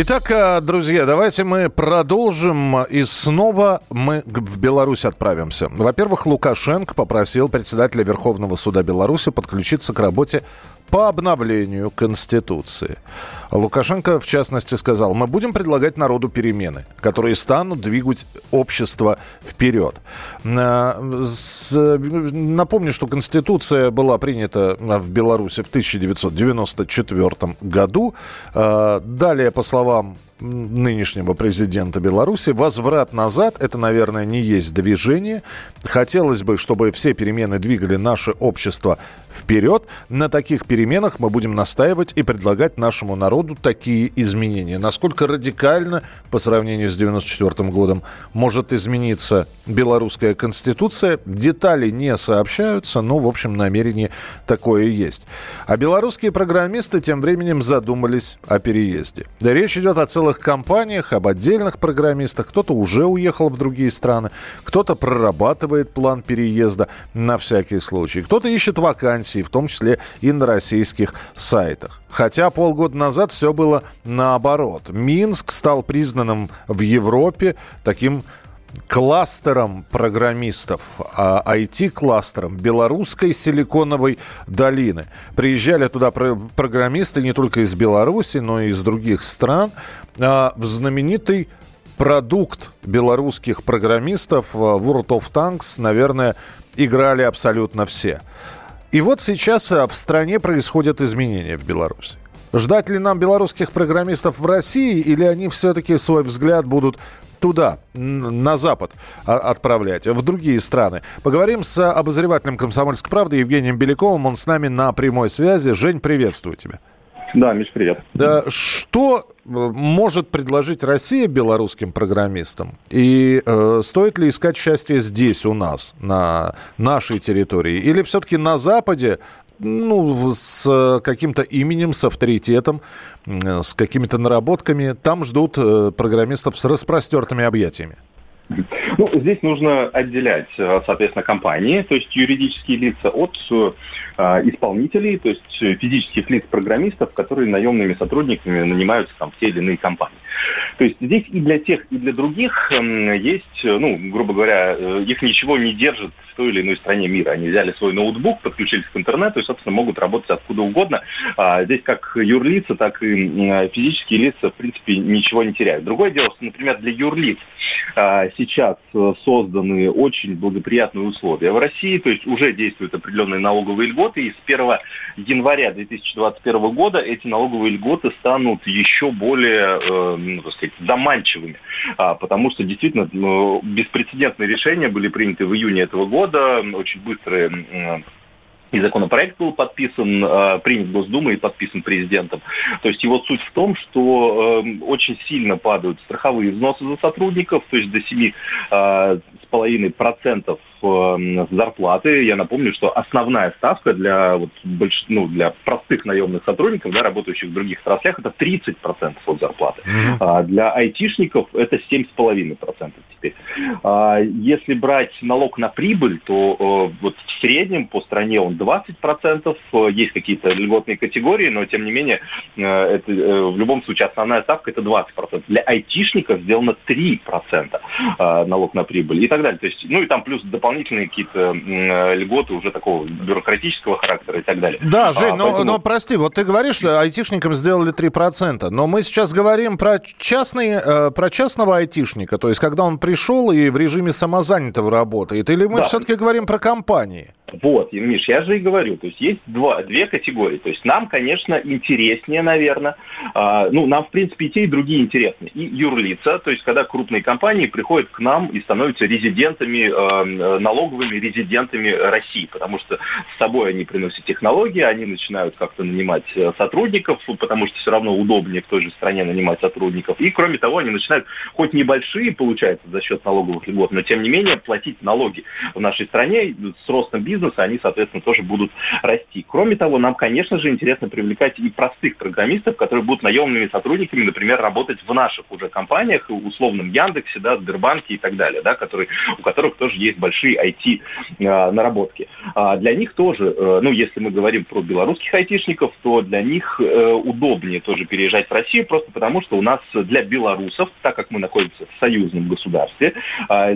Итак, э, друзья, давайте мы продолжим и снова мы в Беларусь отправимся. Во-первых, Лукашенко попросил председателя Верховного суда Беларуси подключиться к работе по обновлению Конституции. Лукашенко, в частности, сказал, мы будем предлагать народу перемены, которые станут двигать общество вперед. Напомню, что Конституция была принята в Беларуси в 1994 году. А, далее, по словам нынешнего президента Беларуси. Возврат назад – это, наверное, не есть движение. Хотелось бы, чтобы все перемены двигали наше общество вперед. На таких переменах мы будем настаивать и предлагать нашему народу такие изменения. Насколько радикально по сравнению с 1994 годом может измениться белорусская конституция, детали не сообщаются, но, в общем, намерение такое есть. А белорусские программисты тем временем задумались о переезде. Речь идет о целых компаниях, об отдельных программистах. Кто-то уже уехал в другие страны, кто-то прорабатывает план переезда на всякий случай, кто-то ищет вакансии, в том числе и на российских сайтах. Хотя полгода назад все было наоборот. Минск стал признанным в Европе таким кластером программистов, IT-кластером белорусской силиконовой долины. Приезжали туда программисты не только из Беларуси, но и из других стран а, в знаменитый продукт белорусских программистов а, World of Tanks, наверное, играли абсолютно все. И вот сейчас а, в стране происходят изменения в Беларуси. Ждать ли нам белорусских программистов в России, или они все-таки свой взгляд будут туда, на Запад отправлять, в другие страны. Поговорим с обозревателем «Комсомольской правды» Евгением Беляковым. Он с нами на прямой связи. Жень, приветствую тебя. Да, Миш, привет. Да, что э, может предложить Россия белорусским программистам? И э, стоит ли искать счастье здесь, у нас, на нашей территории? Или все-таки на Западе ну, с каким-то именем, с авторитетом, с какими-то наработками. Там ждут э, программистов с распростертыми объятиями. Ну, здесь нужно отделять, э, соответственно, компании, то есть юридические лица от э, исполнителей, то есть физических лиц программистов, которые наемными сотрудниками нанимаются там, в те или иные компании. То есть здесь и для тех, и для других э, есть, ну, грубо говоря, э, их ничего не держит в той или иной стране мира. Они взяли свой ноутбук, подключились к интернету и, собственно, могут работать откуда угодно. А здесь как юрлица, так и э, физические лица, в принципе, ничего не теряют. Другое дело, что, например, для юрлиц а, сейчас э, созданы очень благоприятные условия в России, то есть уже действуют определенные налоговые льготы, и с 1 января 2021 года эти налоговые льготы станут еще более, э, ну, так сказать, заманчивыми, а, потому что действительно ну, беспрецедентные решения были приняты в июне этого года, очень быстрые и законопроект был подписан, э, принят Госдумой и подписан президентом. То есть его суть в том, что э, очень сильно падают страховые взносы за сотрудников, то есть до 7,5% э, зарплаты. Я напомню, что основная ставка для, вот, больш... ну, для простых наемных сотрудников, да, работающих в других отраслях, это 30% от зарплаты. Mm-hmm. А для айтишников это 7,5% теперь. А если брать налог на прибыль, то вот в среднем по стране он 20%, э, есть какие-то льготные категории, но тем не менее э, это, э, в любом случае основная ставка это 20%. Для айтишников сделано 3% налог на прибыль и так далее. То есть, ну и там плюс дополнительные какие-то льготы уже такого бюрократического характера и так далее. Да, Жень, а, но, поэтому... но прости, вот ты говоришь, что айтишникам сделали 3%, но мы сейчас говорим про, частный, про частного айтишника, то есть когда он пришел и в режиме самозанятого работает, или мы да. все-таки говорим про компании? Вот, Миш, я же и говорю, то есть есть два, две категории. То есть нам, конечно, интереснее, наверное, э, ну, нам, в принципе, и те, и другие интересны. И юрлица, то есть когда крупные компании приходят к нам и становятся резидентами, э, налоговыми резидентами России, потому что с собой они приносят технологии, они начинают как-то нанимать э, сотрудников, потому что все равно удобнее в той же стране нанимать сотрудников. И, кроме того, они начинают, хоть небольшие, получается, за счет налоговых льгот, но, тем не менее, платить налоги в нашей стране с ростом бизнеса бизнеса, они, соответственно, тоже будут расти. Кроме того, нам, конечно же, интересно привлекать и простых программистов, которые будут наемными сотрудниками, например, работать в наших уже компаниях, условном Яндексе, да, Сбербанке и так далее, да, которые, у которых тоже есть большие IT-наработки. А, а для них тоже, э, ну, если мы говорим про белорусских айтишников, то для них э, удобнее тоже переезжать в Россию, просто потому что у нас для белорусов, так как мы находимся в союзном государстве,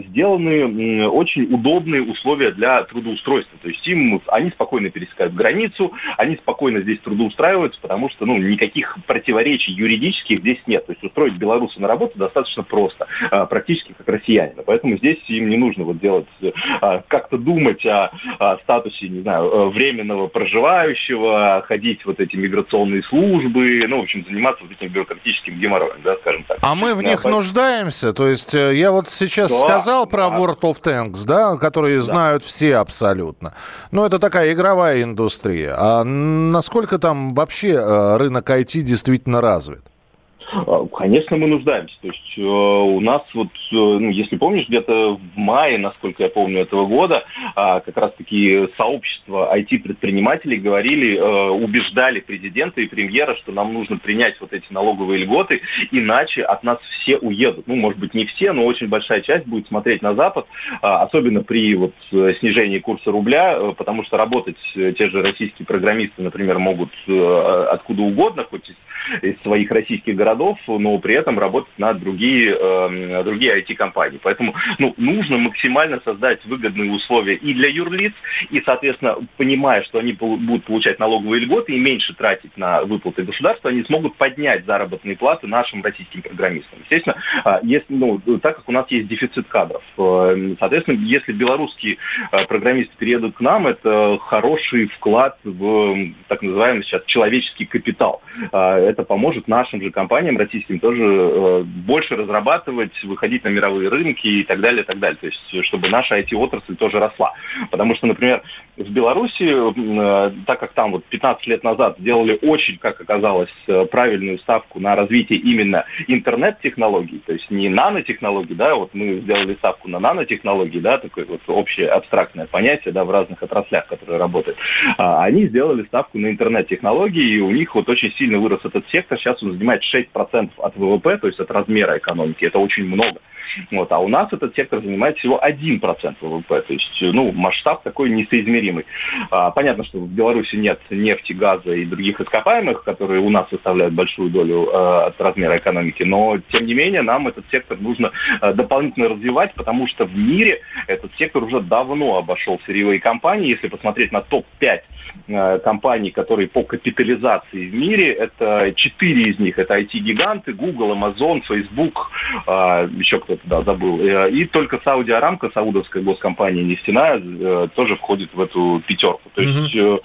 сделаны очень удобные условия для трудоустройства то есть им, они спокойно пересекают границу, они спокойно здесь трудоустраиваются, потому что ну, никаких противоречий юридических здесь нет. То есть устроить белоруса на работу достаточно просто, а, практически как россиянина. Поэтому здесь им не нужно вот делать, а, как-то думать о, о статусе, не знаю, э, временного проживающего, ходить вот эти миграционные службы, ну, в общем, заниматься вот этим бюрократическим геморроем, да, скажем так. А мы в них нуждаемся? То есть э, я вот сейчас да, сказал про да. World of Tanks, да, которые да. знают все абсолютно. Ну, это такая игровая индустрия. А насколько там вообще э, рынок IT действительно развит? А, конечно, мы нуждаемся. То есть э, у нас вот, э, ну, если помнишь, где-то в мае, насколько я помню, этого года, э, как раз-таки сообщество IT-предпринимателей говорили, э, убеждали президента и премьера, что нам нужно принять вот эти налоговые льготы, иначе от нас все уедут. Ну, может быть, не все, но очень большая часть будет смотреть на Запад, э, особенно при вот снижении курса рубля, потому что работать те же российские программисты, например, могут откуда угодно, хоть из своих российских городов, городов, но при этом работать на другие, э, другие IT-компании. Поэтому ну, нужно максимально создать выгодные условия и для юрлиц, и, соответственно, понимая, что они будут получать налоговые льготы и меньше тратить на выплаты государства, они смогут поднять заработные платы нашим российским программистам. Естественно, э, если, ну, так как у нас есть дефицит кадров, э, соответственно, если белорусские э, программисты переедут к нам, это хороший вклад в так называемый сейчас человеческий капитал. Это поможет нашим же компаниям компаниям российским тоже э, больше разрабатывать, выходить на мировые рынки и так далее, и так далее. То есть, чтобы наша IT-отрасль тоже росла. Потому что, например, в Беларуси, э, так как там вот 15 лет назад сделали очень, как оказалось, э, правильную ставку на развитие именно интернет-технологий, то есть не нанотехнологий, да, вот мы сделали ставку на нанотехнологии, да, такое вот общее абстрактное понятие, да, в разных отраслях, которые работают. А они сделали ставку на интернет-технологии, и у них вот очень сильно вырос этот сектор, сейчас он занимает 6% от ВВП, то есть от размера экономики, это очень много. Вот, а у нас этот сектор занимает всего 1% ВВП, то есть ну, масштаб такой несоизмеримый. А, понятно, что в Беларуси нет нефти, газа и других ископаемых, которые у нас составляют большую долю а, от размера экономики, но тем не менее нам этот сектор нужно а, дополнительно развивать, потому что в мире этот сектор уже давно обошел сырьевые компании. Если посмотреть на топ-5 а, компаний, которые по капитализации в мире, это четыре из них, это IT-гиганты, Google, Amazon, Facebook, а, еще кто-то да, забыл. Э, и только Сауди Арамка, саудовская госкомпания нефтяная, э, тоже входит в эту пятерку. То есть угу.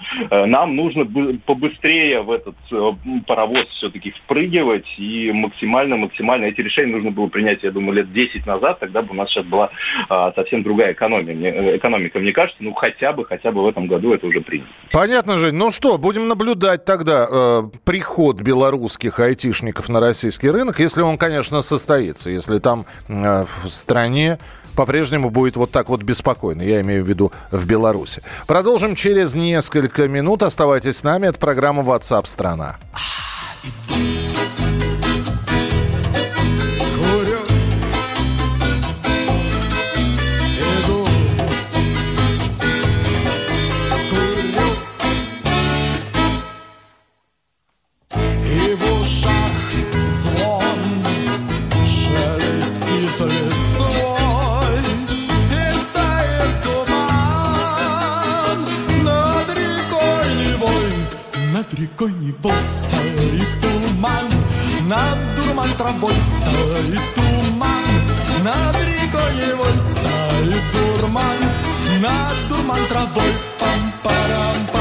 нам нужно побыстрее в этот паровоз все-таки впрыгивать и максимально-максимально эти решения нужно было принять, я думаю, лет 10 назад, тогда бы у нас сейчас была совсем другая экономия, экономика, мне кажется, ну хотя бы, хотя бы в этом году это уже принято. Понятно, Жень. Ну что, будем наблюдать тогда э, приход белорусских айтишников на российский рынок, если он, конечно, состоится, если там в стране по-прежнему будет вот так вот беспокойно. Я имею в виду в Беларуси. Продолжим через несколько минут. Оставайтесь с нами. Это программа WhatsApp страна. Рекой Невой стоит туман, над дурман травой стоит туман, над рекой Невой стоит дурман, над дурман травой Как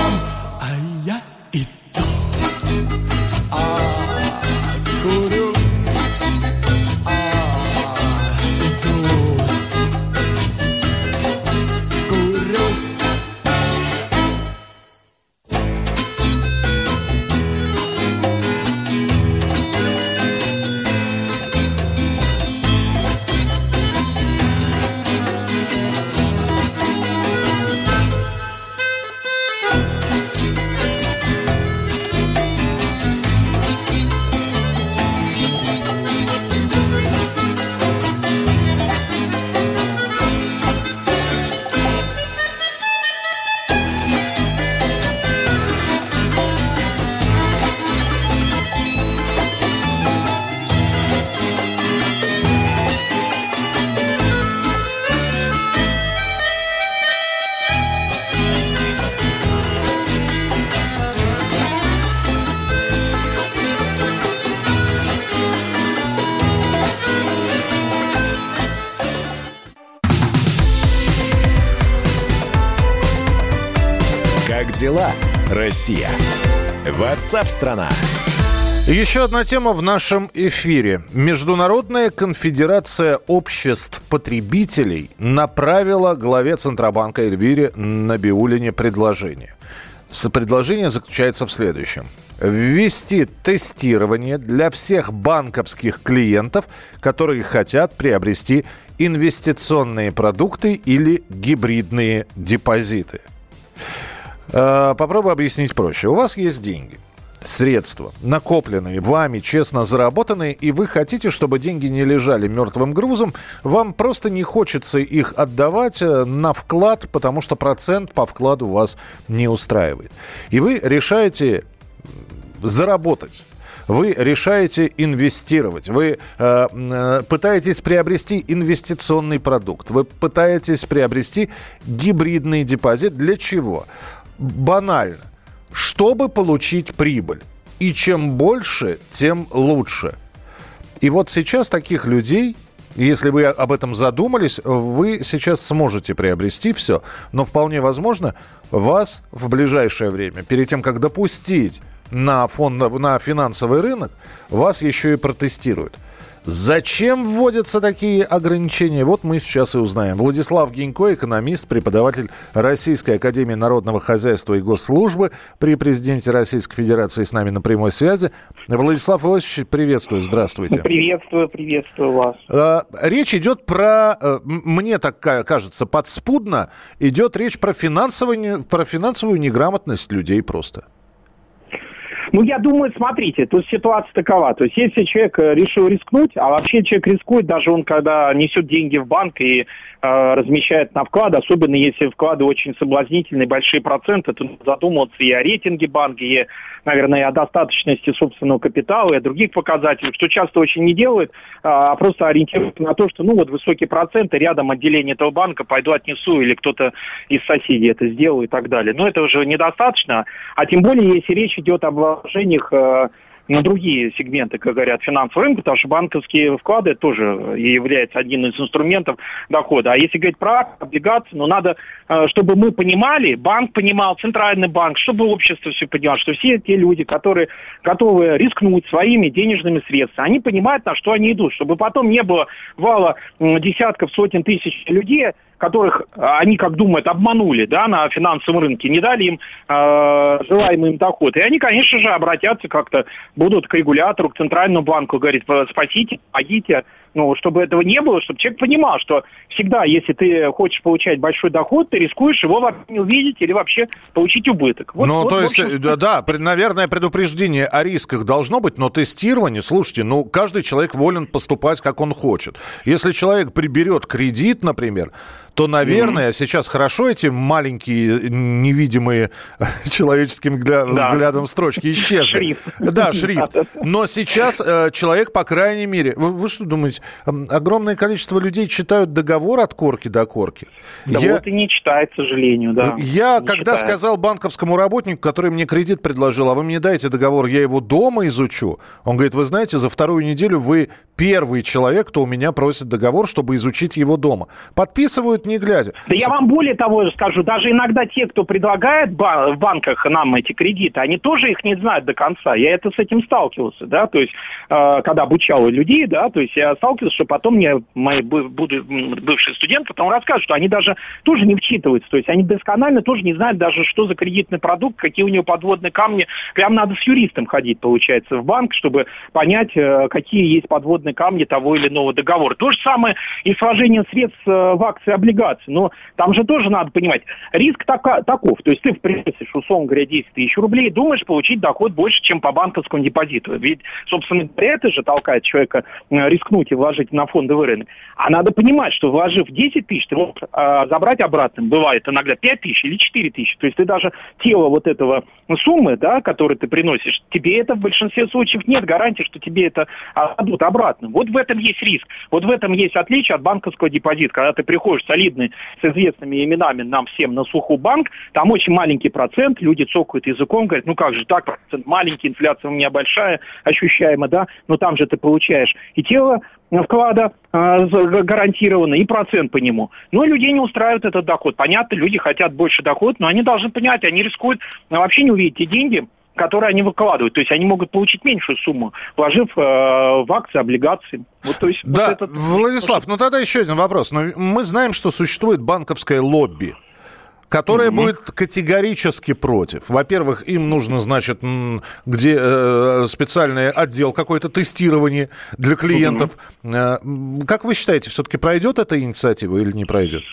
дела, Россия? Ватсап-страна! Еще одна тема в нашем эфире. Международная конфедерация обществ потребителей направила главе Центробанка Эльвире Набиулине предложение. Предложение заключается в следующем. Ввести тестирование для всех банковских клиентов, которые хотят приобрести инвестиционные продукты или гибридные депозиты. Э, попробую объяснить проще. У вас есть деньги средства, накопленные вами, честно заработанные, и вы хотите, чтобы деньги не лежали мертвым грузом, вам просто не хочется их отдавать э, на вклад, потому что процент по вкладу вас не устраивает. И вы решаете заработать вы решаете инвестировать, вы э, э, пытаетесь приобрести инвестиционный продукт, вы пытаетесь приобрести гибридный депозит. Для чего? Банально чтобы получить прибыль. И чем больше, тем лучше. И вот сейчас таких людей, если вы об этом задумались, вы сейчас сможете приобрести все. Но вполне возможно, вас в ближайшее время, перед тем, как допустить на, фонд, на финансовый рынок, вас еще и протестируют. Зачем вводятся такие ограничения? Вот мы сейчас и узнаем. Владислав Гинько, экономист, преподаватель Российской Академии Народного Хозяйства и Госслужбы при президенте Российской Федерации с нами на прямой связи. Владислав Иосифович, приветствую, здравствуйте. Приветствую, приветствую вас. А, речь идет про, э, мне так кажется, подспудно, идет речь про финансовую, про финансовую неграмотность людей просто. Ну, я думаю, смотрите, тут ситуация такова. То есть, если человек э, решил рискнуть, а вообще человек рискует, даже он, когда несет деньги в банк и э, размещает на вклад, особенно если вклады очень соблазнительные, большие проценты, то задумываться и о рейтинге банка, и, наверное, и о достаточности собственного капитала, и о других показателях, что часто очень не делают, а, а просто ориентируются на то, что, ну, вот высокие проценты, рядом отделение этого банка, пойду отнесу, или кто-то из соседей это сделал и так далее. Но это уже недостаточно, а тем более, если речь идет об вложениях э, на другие сегменты, как говорят, финансового рынка, потому что банковские вклады тоже являются одним из инструментов дохода. А если говорить про облигации, ну надо, э, чтобы мы понимали, банк понимал, центральный банк, чтобы общество все понимало, что все те люди, которые готовы рискнуть своими денежными средствами, они понимают, на что они идут, чтобы потом не было вала десятков, сотен тысяч людей, которых а, они, как думают, обманули да, на финансовом рынке, не дали им э, желаемый им доход. И они, конечно же, обратятся как-то, будут к регулятору, к центральному банку, говорить, спасите, помогите, ну, чтобы этого не было, чтобы человек понимал, что всегда, если ты хочешь получать большой доход, ты рискуешь его не увидеть или вообще получить убыток. Вот, ну, вот, то есть, общем... да, наверное, предупреждение о рисках должно быть, но тестирование, слушайте, ну, каждый человек волен поступать, как он хочет. Если человек приберет кредит, например, то, наверное, mm-hmm. сейчас хорошо эти маленькие, невидимые человеческим да. взглядом строчки исчезли. Шрифт. Да, шрифт. Но сейчас э, человек, по крайней мере... Вы, вы что думаете, огромное количество людей читают договор от корки до корки? Да я... вот и не читает, к сожалению, да. Я, не когда читает. сказал банковскому работнику, который мне кредит предложил, а вы мне дайте договор, я его дома изучу, он говорит, вы знаете, за вторую неделю вы первый человек, кто у меня просит договор, чтобы изучить его дома. Подписывают не глядя. Да я вам более того скажу, даже иногда те, кто предлагает в банках нам эти кредиты, они тоже их не знают до конца. Я это с этим сталкивался, да, то есть, э, когда обучал людей, да, то есть я сталкивался, что потом мне мои буду, бывшие студенты потом расскажут, что они даже тоже не вчитываются, то есть они досконально тоже не знают даже, что за кредитный продукт, какие у него подводные камни. Прям надо с юристом ходить, получается, в банк, чтобы понять, э, какие есть подводные камни того или иного договора. То же самое и с вложением средств э, в акции облигации облигаций. Но там же тоже надо понимать, риск така, таков. То есть ты приносишь, условно говоря, 10 тысяч рублей, думаешь получить доход больше, чем по банковскому депозиту. Ведь, собственно это же толкает человека э, рискнуть и вложить на фондовый рынок. А надо понимать, что вложив 10 тысяч, ты можешь а, забрать обратно, бывает иногда 5 тысяч или 4 тысячи. То есть ты даже тело вот этого суммы, да, которую ты приносишь, тебе это в большинстве случаев нет гарантии, что тебе это отдадут обратно. Вот в этом есть риск. Вот в этом есть отличие от банковского депозита. Когда ты приходишь с очевидный, с известными именами нам всем на слуху банк, там очень маленький процент, люди цокают языком, говорят, ну как же так, процент маленький, инфляция у меня большая, ощущаема, да, но там же ты получаешь и тело вклада э, гарантированно, и процент по нему. Но людей не устраивает этот доход. Понятно, люди хотят больше доход, но они должны понять, они рискуют вообще не увидеть те деньги, которые они выкладывают. То есть они могут получить меньшую сумму, вложив э, в акции, облигации. Вот, то есть, да, вот этот... Владислав, ну тогда еще один вопрос. Но мы знаем, что существует банковское лобби которая mm-hmm. будет категорически против. Во-первых, им нужно, значит, где э, специальный отдел какое-то тестирование для клиентов. Mm-hmm. Э, как вы считаете, все-таки пройдет эта инициатива или не пройдет?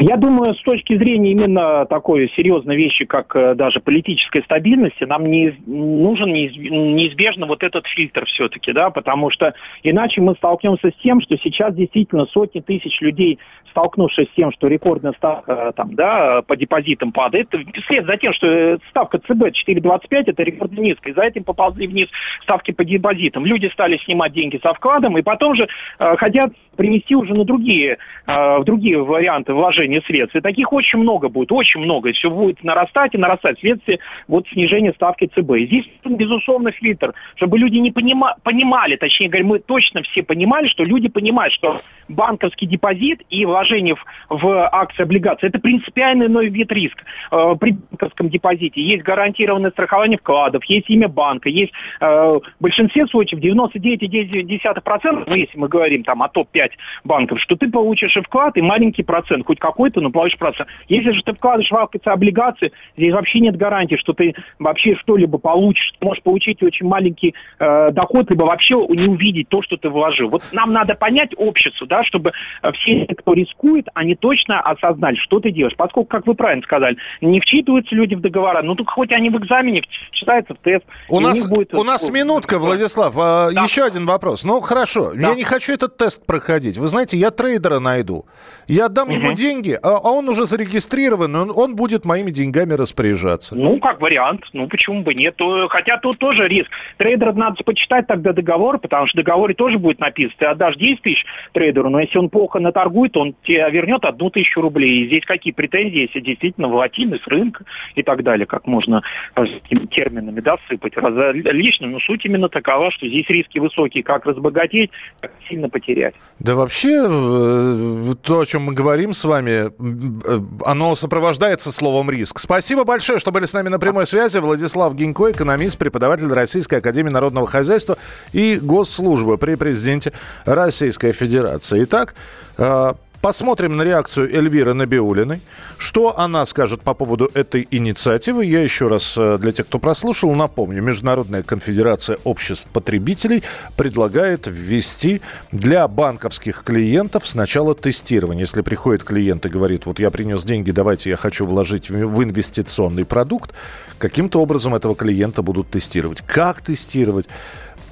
Я думаю, с точки зрения именно такой серьезной вещи, как э, даже политической стабильности, нам не, нужен неизбежно вот этот фильтр все-таки, да, потому что иначе мы столкнемся с тем, что сейчас действительно сотни тысяч людей, столкнувшись с тем, что рекордная ставка э, там, да, по депозитам падает, вслед за тем, что э, ставка ЦБ 4,25 это рекордно низкая, за этим поползли вниз ставки по депозитам. Люди стали снимать деньги со вкладом и потом же э, хотят привести уже на другие, э, в другие варианты вложения средств. И таких очень много будет, очень много. И все будет нарастать и нарастать вследствие вот снижения ставки ЦБ. И здесь, безусловно, фильтр, чтобы люди не понима, понимали, точнее говоря, мы точно все понимали, что люди понимают, что банковский депозит и вложение в, в акции, облигации – это принципиально иной вид риска. Э, при банковском депозите есть гарантированное страхование вкладов, есть имя банка, есть э, в большинстве случаев 99,9%, ну, если мы говорим там о топ-5 банков, что ты получишь и вклад, и маленький процент, хоть какой-то, но получишь процент. Если же ты вкладываешь в акции облигации, здесь вообще нет гарантии, что ты вообще что-либо получишь. Ты можешь получить очень маленький э, доход, либо вообще не увидеть то, что ты вложил. Вот нам надо понять обществу, да, чтобы все, кто рискует, они точно осознали, что ты делаешь. Поскольку, как вы правильно сказали, не вчитываются люди в договора, ну только хоть они в экзамене читаются в тест. У нас, будет... у нас минутка, Владислав. А, да. Еще один вопрос. Ну, хорошо, да. я не хочу этот тест проходить. Вы знаете, я трейдера найду. Я отдам угу. ему деньги, а, а он уже зарегистрирован, он, он будет моими деньгами распоряжаться. Ну, как вариант. Ну, почему бы нет? Хотя тут тоже риск. Трейдера надо почитать тогда договор, потому что в договоре тоже будет написано, ты отдашь 10 тысяч трейдеру, но если он плохо наторгует, он тебе вернет одну тысячу рублей. И здесь какие претензии, если действительно волатильность рынка и так далее, как можно этими терминами да, сыпать различно. Но суть именно такова, что здесь риски высокие, как разбогатеть, как сильно потерять. Да вообще, э, то, о чем мы говорим с вами, э, оно сопровождается словом риск. Спасибо большое, что были с нами на прямой связи. Владислав Гинько, экономист, преподаватель Российской Академии Народного Хозяйства и Госслужбы при президенте Российской Федерации. Итак, э, Посмотрим на реакцию Эльвиры Набиулиной. Что она скажет по поводу этой инициативы? Я еще раз э, для тех, кто прослушал, напомню. Международная конфедерация обществ потребителей предлагает ввести для банковских клиентов сначала тестирование. Если приходит клиент и говорит, вот я принес деньги, давайте я хочу вложить в инвестиционный продукт, каким-то образом этого клиента будут тестировать. Как тестировать?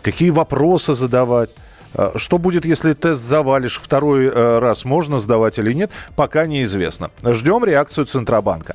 Какие вопросы задавать? Э, что будет, если тест завалишь второй э, раз, можно сдавать или нет, пока неизвестно. Ждем реакцию Центробанка.